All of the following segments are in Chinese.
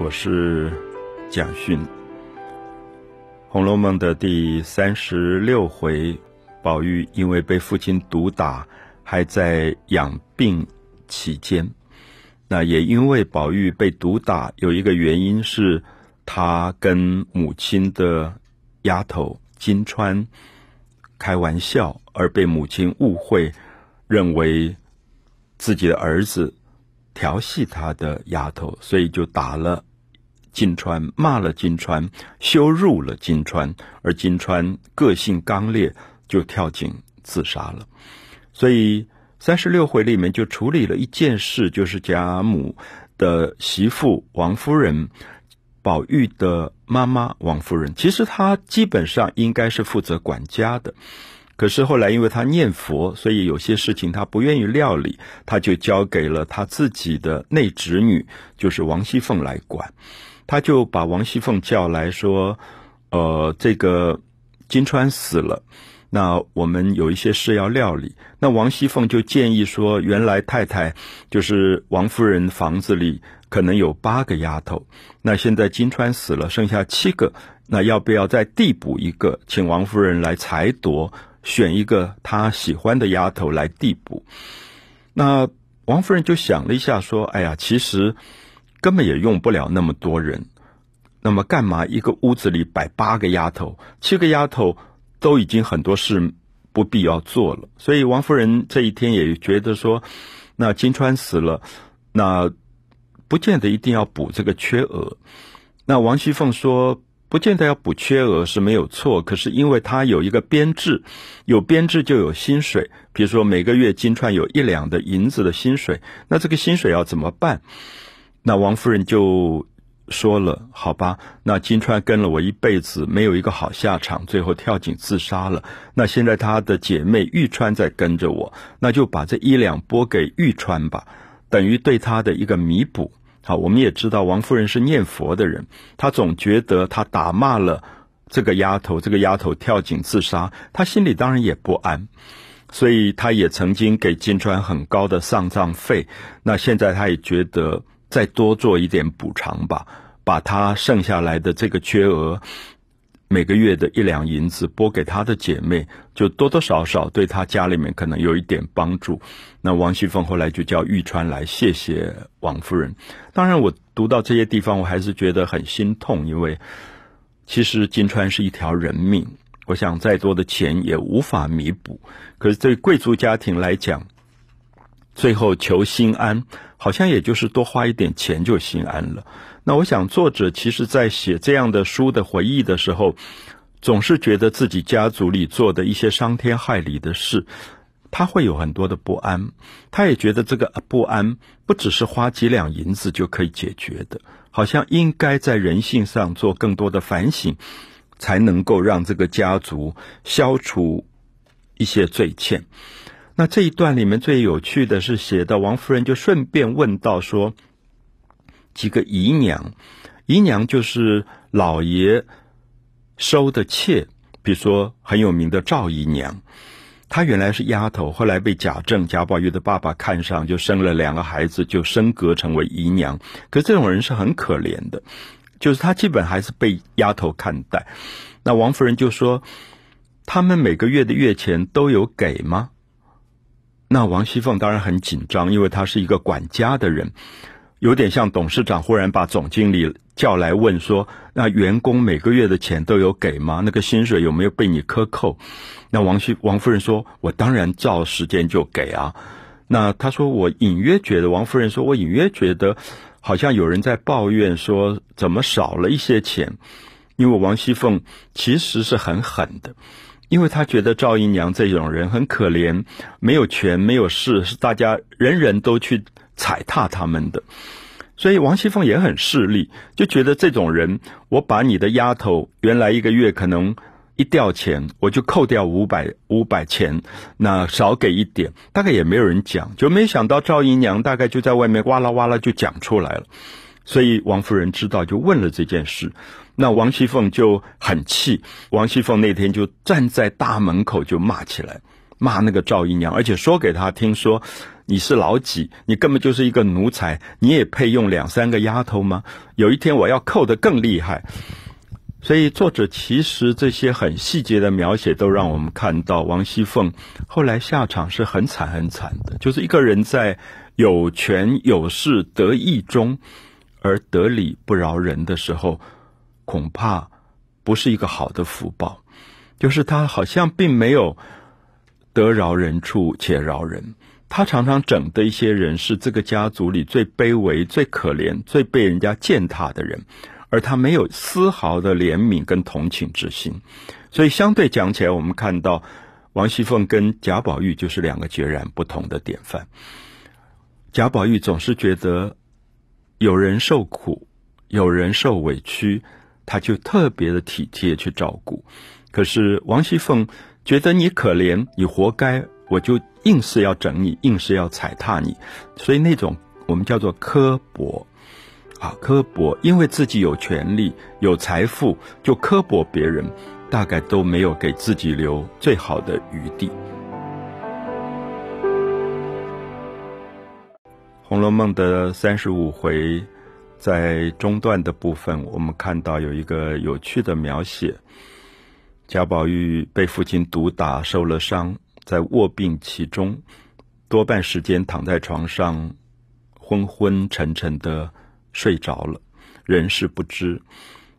我是蒋勋。《红楼梦》的第三十六回，宝玉因为被父亲毒打，还在养病期间。那也因为宝玉被毒打，有一个原因是他跟母亲的丫头金钏开玩笑，而被母亲误会，认为自己的儿子调戏他的丫头，所以就打了。金川骂了金川，羞辱了金川，而金川个性刚烈，就跳井自杀了。所以三十六回里面就处理了一件事，就是贾母的媳妇王夫人，宝玉的妈妈王夫人。其实她基本上应该是负责管家的，可是后来因为她念佛，所以有些事情她不愿意料理，她就交给了她自己的内侄女，就是王熙凤来管。他就把王熙凤叫来说：“呃，这个金钏死了，那我们有一些事要料理。那王熙凤就建议说，原来太太就是王夫人房子里可能有八个丫头，那现在金钏死了，剩下七个，那要不要再递补一个，请王夫人来裁夺，选一个她喜欢的丫头来递补？那王夫人就想了一下，说：哎呀，其实。”根本也用不了那么多人，那么干嘛一个屋子里摆八个丫头？七个丫头都已经很多事不必要做了。所以王夫人这一天也觉得说，那金川死了，那不见得一定要补这个缺额。那王熙凤说，不见得要补缺额是没有错，可是因为他有一个编制，有编制就有薪水。比如说每个月金川有一两的银子的薪水，那这个薪水要怎么办？那王夫人就说了：“好吧，那金钏跟了我一辈子，没有一个好下场，最后跳井自杀了。那现在她的姐妹玉钏在跟着我，那就把这一两拨给玉钏吧，等于对她的一个弥补。好，我们也知道王夫人是念佛的人，她总觉得她打骂了这个丫头，这个丫头跳井自杀，她心里当然也不安，所以她也曾经给金钏很高的丧葬费。那现在她也觉得。”再多做一点补偿吧，把他剩下来的这个缺额，每个月的一两银子拨给他的姐妹，就多多少少对他家里面可能有一点帮助。那王熙凤后来就叫玉川来谢谢王夫人。当然，我读到这些地方，我还是觉得很心痛，因为其实金钏是一条人命，我想再多的钱也无法弥补。可是对贵族家庭来讲，最后求心安。好像也就是多花一点钱就心安了。那我想，作者其实在写这样的书的回忆的时候，总是觉得自己家族里做的一些伤天害理的事，他会有很多的不安。他也觉得这个不安不只是花几两银子就可以解决的，好像应该在人性上做更多的反省，才能够让这个家族消除一些罪欠。那这一段里面最有趣的是写的王夫人就顺便问到说，几个姨娘，姨娘就是老爷收的妾，比如说很有名的赵姨娘，她原来是丫头，后来被贾政贾宝玉的爸爸看上，就生了两个孩子，就升格成为姨娘。可这种人是很可怜的，就是她基本还是被丫头看待。那王夫人就说，他们每个月的月钱都有给吗？那王熙凤当然很紧张，因为她是一个管家的人，有点像董事长忽然把总经理叫来问说：“那员工每个月的钱都有给吗？那个薪水有没有被你克扣？”那王熙王夫人说：“我当然照时间就给啊。”那他说：“我隐约觉得，王夫人说我隐约觉得，好像有人在抱怨说怎么少了一些钱，因为王熙凤其实是很狠的。”因为他觉得赵姨娘这种人很可怜，没有权没有势，是大家人人都去踩踏他们的，所以王熙凤也很势利，就觉得这种人，我把你的丫头原来一个月可能一吊钱，我就扣掉五百五百钱，那少给一点，大概也没有人讲，就没想到赵姨娘大概就在外面哇啦哇啦就讲出来了，所以王夫人知道就问了这件事。那王熙凤就很气，王熙凤那天就站在大门口就骂起来，骂那个赵姨娘，而且说给她听说你是老几，你根本就是一个奴才，你也配用两三个丫头吗？有一天我要扣得更厉害。所以作者其实这些很细节的描写，都让我们看到王熙凤后来下场是很惨很惨的，就是一个人在有权有势得意中，而得理不饶人的时候，恐怕不是一个好的福报。就是他好像并没有得饶人处且饶人，他常常整的一些人是这个家族里最卑微、最可怜、最被人家践踏的人。而他没有丝毫的怜悯跟同情之心，所以相对讲起来，我们看到王熙凤跟贾宝玉就是两个截然不同的典范。贾宝玉总是觉得有人受苦、有人受委屈，他就特别的体贴去照顾；可是王熙凤觉得你可怜，你活该，我就硬是要整你，硬是要踩踏你，所以那种我们叫做刻薄。啊，刻薄，因为自己有权利、有财富，就刻薄别人，大概都没有给自己留最好的余地。《红楼梦》的三十五回，在中段的部分，我们看到有一个有趣的描写：贾宝玉被父亲毒打，受了伤，在卧病其中，多半时间躺在床上，昏昏沉沉的。睡着了，人事不知。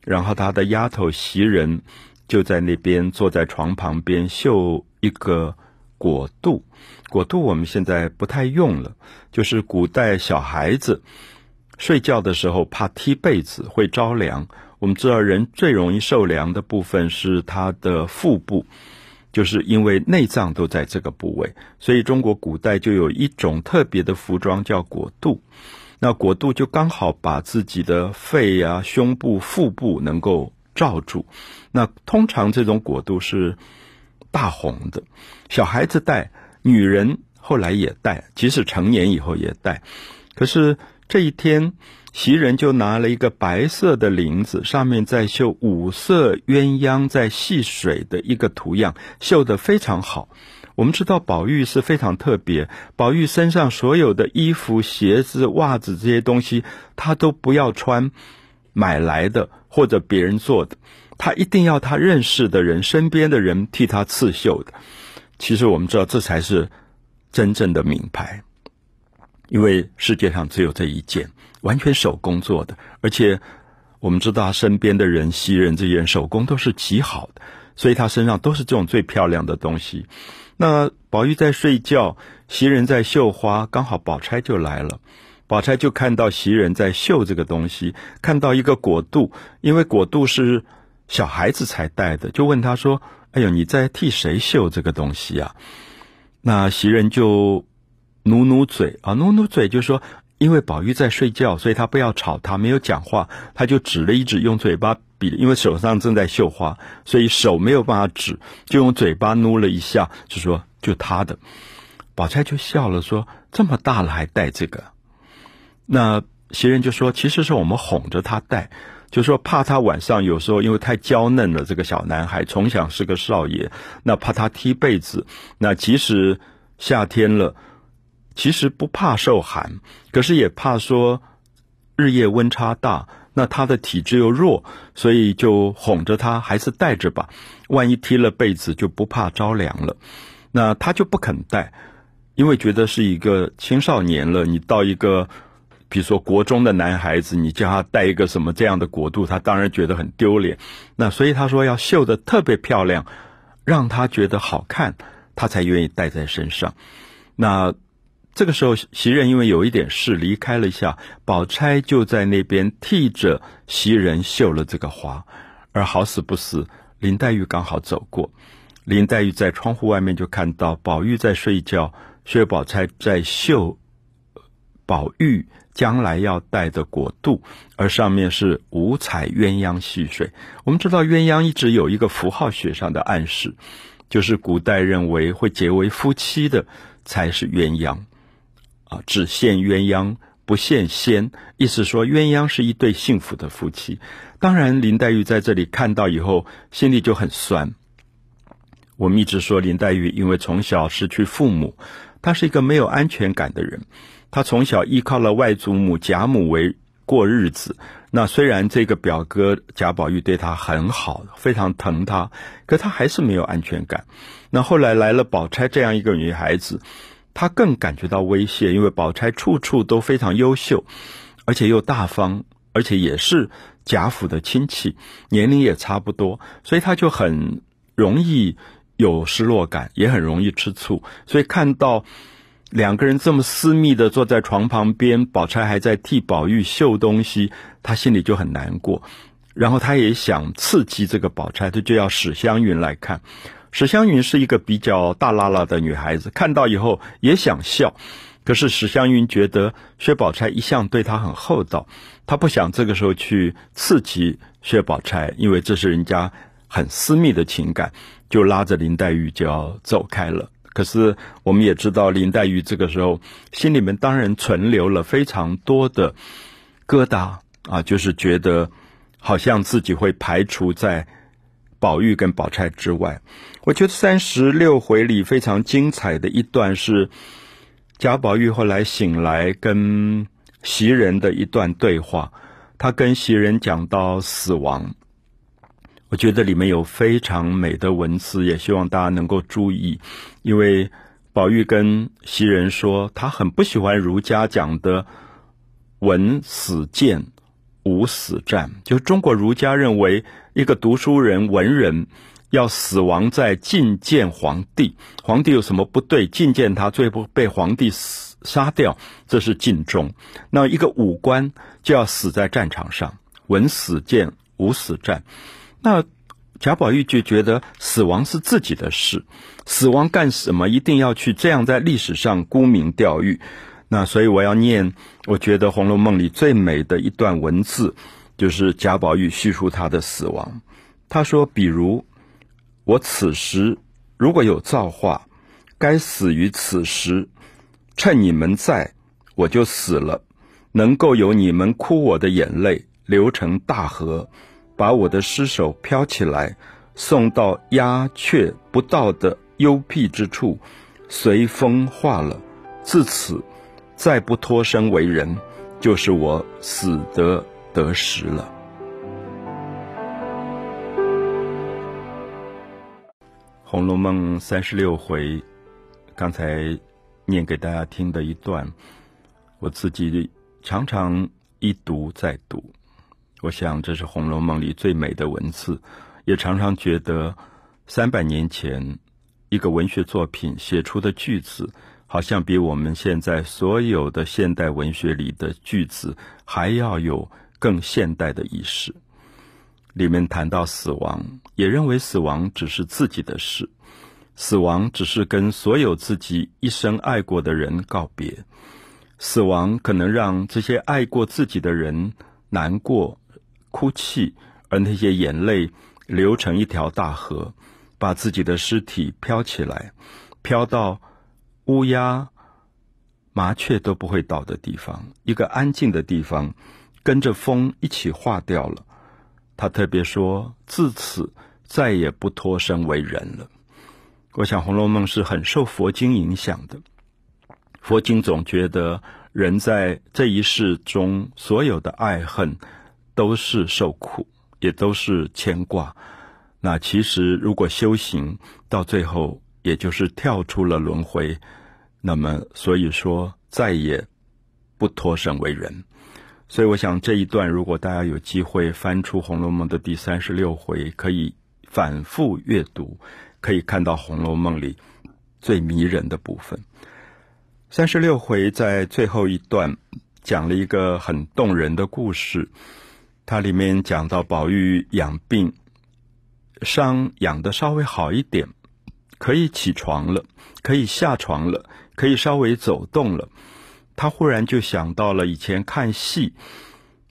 然后他的丫头袭人就在那边坐在床旁边绣一个果肚。果肚我们现在不太用了，就是古代小孩子睡觉的时候怕踢被子会着凉。我们知道人最容易受凉的部分是他的腹部，就是因为内脏都在这个部位，所以中国古代就有一种特别的服装叫果肚。那果肚就刚好把自己的肺呀、胸部、腹部能够罩住。那通常这种果肚是大红的，小孩子戴，女人后来也戴，即使成年以后也戴。可是这一天，袭人就拿了一个白色的领子，上面在绣五色鸳鸯在戏水的一个图样，绣得非常好。我们知道宝玉是非常特别，宝玉身上所有的衣服、鞋子、袜子这些东西，他都不要穿买来的或者别人做的，他一定要他认识的人、身边的人替他刺绣的。其实我们知道，这才是真正的名牌，因为世界上只有这一件，完全手工做的，而且我们知道身边的人、袭人这些人手工都是极好的，所以他身上都是这种最漂亮的东西。那宝玉在睡觉，袭人在绣花，刚好宝钗就来了。宝钗就看到袭人在绣这个东西，看到一个果肚，因为果肚是小孩子才戴的，就问他说：“哎呦，你在替谁绣这个东西啊？”那袭人就努努嘴啊，努努嘴就说：“因为宝玉在睡觉，所以他不要吵他，没有讲话，他就指了一指，用嘴巴。”比，因为手上正在绣花，所以手没有办法指，就用嘴巴努了一下，就说就他的。宝钗就笑了，说这么大了还戴这个？那袭人就说，其实是我们哄着他戴，就说怕他晚上有时候因为太娇嫩了，这个小男孩从小是个少爷，那怕他踢被子，那即使夏天了，其实不怕受寒，可是也怕说日夜温差大。那他的体质又弱，所以就哄着他，还是带着吧。万一踢了被子，就不怕着凉了。那他就不肯带，因为觉得是一个青少年了。你到一个，比如说国中的男孩子，你叫他带一个什么这样的国度，他当然觉得很丢脸。那所以他说要绣的特别漂亮，让他觉得好看，他才愿意带在身上。那。这个时候，袭人因为有一点事离开了一下，宝钗就在那边替着袭人绣了这个花。而好死不死，林黛玉刚好走过，林黛玉在窗户外面就看到宝玉在睡觉，薛宝钗在绣宝玉将来要带的果度，而上面是五彩鸳鸯戏水。我们知道鸳鸯一直有一个符号学上的暗示，就是古代认为会结为夫妻的才是鸳鸯。啊，只羡鸳鸯不羡仙，意思说鸳鸯是一对幸福的夫妻。当然，林黛玉在这里看到以后，心里就很酸。我们一直说林黛玉因为从小失去父母，她是一个没有安全感的人。她从小依靠了外祖母贾母为过日子。那虽然这个表哥贾宝玉对她很好，非常疼她，可她还是没有安全感。那后来来了宝钗这样一个女孩子，她更感觉到威胁，因为宝钗处处都非常优秀，而且又大方，而且也是贾府的亲戚，年龄也差不多，所以她就很容易。有失落感，也很容易吃醋，所以看到两个人这么私密的坐在床旁边，宝钗还在替宝玉绣东西，他心里就很难过。然后他也想刺激这个宝钗，他就要史湘云来看。史湘云是一个比较大拉拉的女孩子，看到以后也想笑，可是史湘云觉得薛宝钗一向对她很厚道，她不想这个时候去刺激薛宝钗，因为这是人家很私密的情感。就拉着林黛玉就要走开了。可是我们也知道，林黛玉这个时候心里面当然存留了非常多的疙瘩啊，就是觉得好像自己会排除在宝玉跟宝钗之外。我觉得三十六回里非常精彩的一段是贾宝玉后来醒来跟袭人的一段对话，他跟袭人讲到死亡。我觉得里面有非常美的文字，也希望大家能够注意。因为宝玉跟袭人说，他很不喜欢儒家讲的“文死谏，武死战”。就中国儒家认为，一个读书人、文人要死亡在觐见皇帝，皇帝有什么不对，觐见他，最后被皇帝死杀掉，这是尽忠。那一个武官就要死在战场上，“文死谏，武死战”。那贾宝玉就觉得死亡是自己的事，死亡干什么？一定要去这样在历史上沽名钓誉？那所以我要念，我觉得《红楼梦》里最美的一段文字，就是贾宝玉叙述他的死亡。他说：“比如我此时如果有造化，该死于此时，趁你们在，我就死了，能够有你们哭我的眼泪流成大河。”把我的尸首飘起来，送到鸦雀不到的幽僻之处，随风化了。自此，再不脱身为人，就是我死得得时了。《红楼梦》三十六回，刚才念给大家听的一段，我自己常常一读再读。我想，这是《红楼梦》里最美的文字，也常常觉得，三百年前一个文学作品写出的句子，好像比我们现在所有的现代文学里的句子还要有更现代的意识。里面谈到死亡，也认为死亡只是自己的事，死亡只是跟所有自己一生爱过的人告别，死亡可能让这些爱过自己的人难过。哭泣，而那些眼泪流成一条大河，把自己的尸体飘起来，飘到乌鸦、麻雀都不会倒的地方，一个安静的地方，跟着风一起化掉了。他特别说：“自此再也不脱身为人了。”我想《红楼梦》是很受佛经影响的。佛经总觉得人在这一世中所有的爱恨。都是受苦，也都是牵挂。那其实，如果修行到最后，也就是跳出了轮回，那么所以说再也不脱身为人。所以，我想这一段，如果大家有机会翻出《红楼梦》的第三十六回，可以反复阅读，可以看到《红楼梦》里最迷人的部分。三十六回在最后一段讲了一个很动人的故事。它里面讲到宝玉养病，伤养的稍微好一点，可以起床了，可以下床了，可以稍微走动了。他忽然就想到了以前看戏，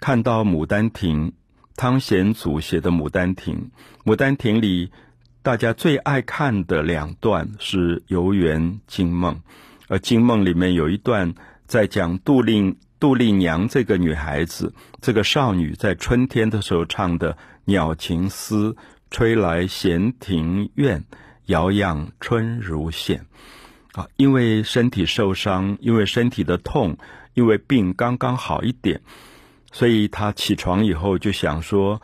看到《牡丹亭》，汤显祖写的《牡丹亭》。《牡丹亭》里大家最爱看的两段是游园惊梦，而惊梦里面有一段在讲杜令。杜丽娘这个女孩子，这个少女在春天的时候唱的《鸟情思》，吹来闲庭院，摇漾春如线。啊，因为身体受伤，因为身体的痛，因为病刚刚好一点，所以她起床以后就想说，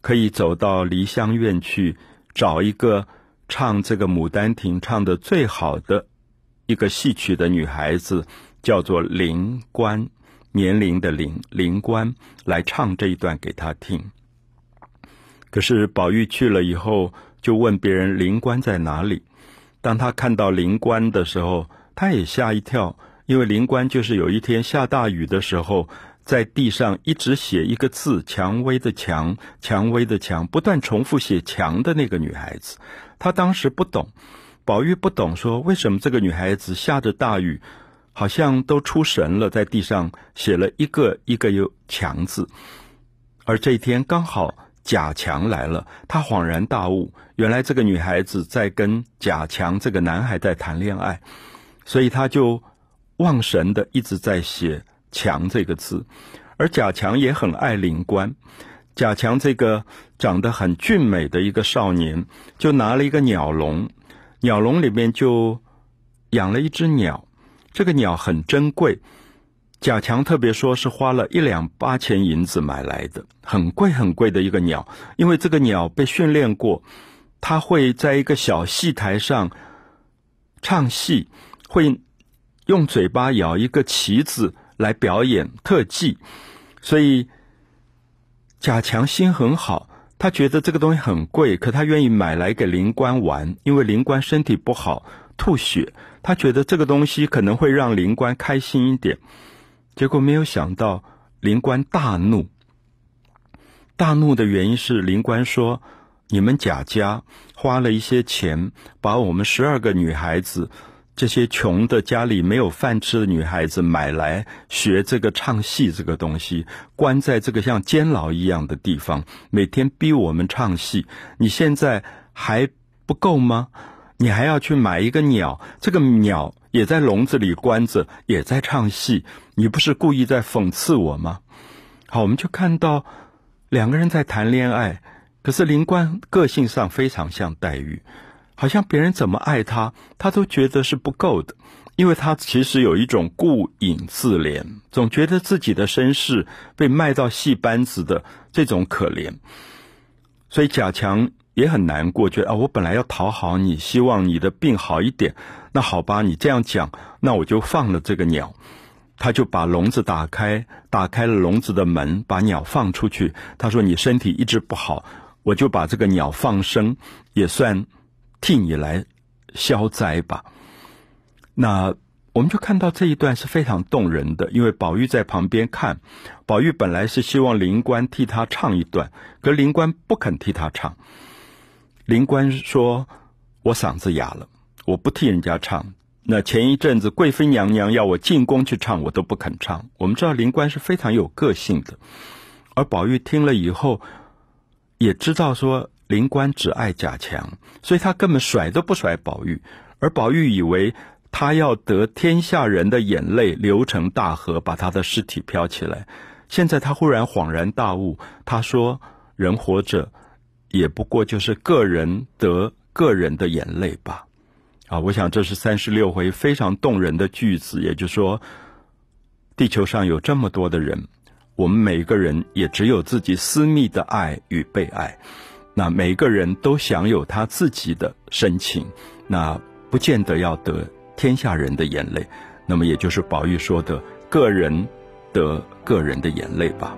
可以走到梨香院去找一个唱这个《牡丹亭》唱的最好的一个戏曲的女孩子，叫做林官，年龄的灵灵官来唱这一段给他听。可是宝玉去了以后，就问别人灵官在哪里。当他看到灵官的时候，他也吓一跳，因为灵官就是有一天下大雨的时候，在地上一直写一个字“蔷薇”的“蔷”，蔷薇的“蔷”，不断重复写“蔷”的那个女孩子。他当时不懂，宝玉不懂，说为什么这个女孩子下着大雨，好像都出神了，在地上写了一个一个有“强”字，而这一天刚好。贾强来了，他恍然大悟，原来这个女孩子在跟贾强这个男孩在谈恋爱，所以他就忘神的一直在写“强”这个字，而贾强也很爱灵官。贾强这个长得很俊美的一个少年，就拿了一个鸟笼，鸟笼里面就养了一只鸟，这个鸟很珍贵。贾强特别说是花了一两八千银子买来的，很贵很贵的一个鸟。因为这个鸟被训练过，它会在一个小戏台上唱戏，会用嘴巴咬一个旗子来表演特技。所以贾强心很好，他觉得这个东西很贵，可他愿意买来给灵官玩，因为灵官身体不好吐血，他觉得这个东西可能会让灵官开心一点。结果没有想到，灵官大怒。大怒的原因是灵官说：“你们贾家花了一些钱，把我们十二个女孩子，这些穷的家里没有饭吃的女孩子买来学这个唱戏这个东西，关在这个像监牢一样的地方，每天逼我们唱戏。你现在还不够吗？你还要去买一个鸟，这个鸟。”也在笼子里关着，也在唱戏。你不是故意在讽刺我吗？好，我们就看到两个人在谈恋爱。可是灵官个性上非常像黛玉，好像别人怎么爱他，他都觉得是不够的，因为他其实有一种顾影自怜，总觉得自己的身世被卖到戏班子的这种可怜。所以贾强也很难过，觉得啊，我本来要讨好你，希望你的病好一点。那好吧，你这样讲，那我就放了这个鸟。他就把笼子打开，打开了笼子的门，把鸟放出去。他说：“你身体一直不好，我就把这个鸟放生，也算替你来消灾吧。”那我们就看到这一段是非常动人的，因为宝玉在旁边看。宝玉本来是希望灵官替他唱一段，可灵官不肯替他唱。灵官说：“我嗓子哑了。”我不替人家唱。那前一阵子贵妃娘娘要我进宫去唱，我都不肯唱。我们知道灵官是非常有个性的，而宝玉听了以后，也知道说灵官只爱贾强，所以他根本甩都不甩宝玉。而宝玉以为他要得天下人的眼泪流成大河，把他的尸体飘起来。现在他忽然恍然大悟，他说：“人活着也不过就是个人得个人的眼泪吧。”啊，我想这是三十六回非常动人的句子。也就是说，地球上有这么多的人，我们每一个人也只有自己私密的爱与被爱。那每个人都享有他自己的深情，那不见得要得天下人的眼泪。那么，也就是宝玉说的“个人得个人的眼泪”吧。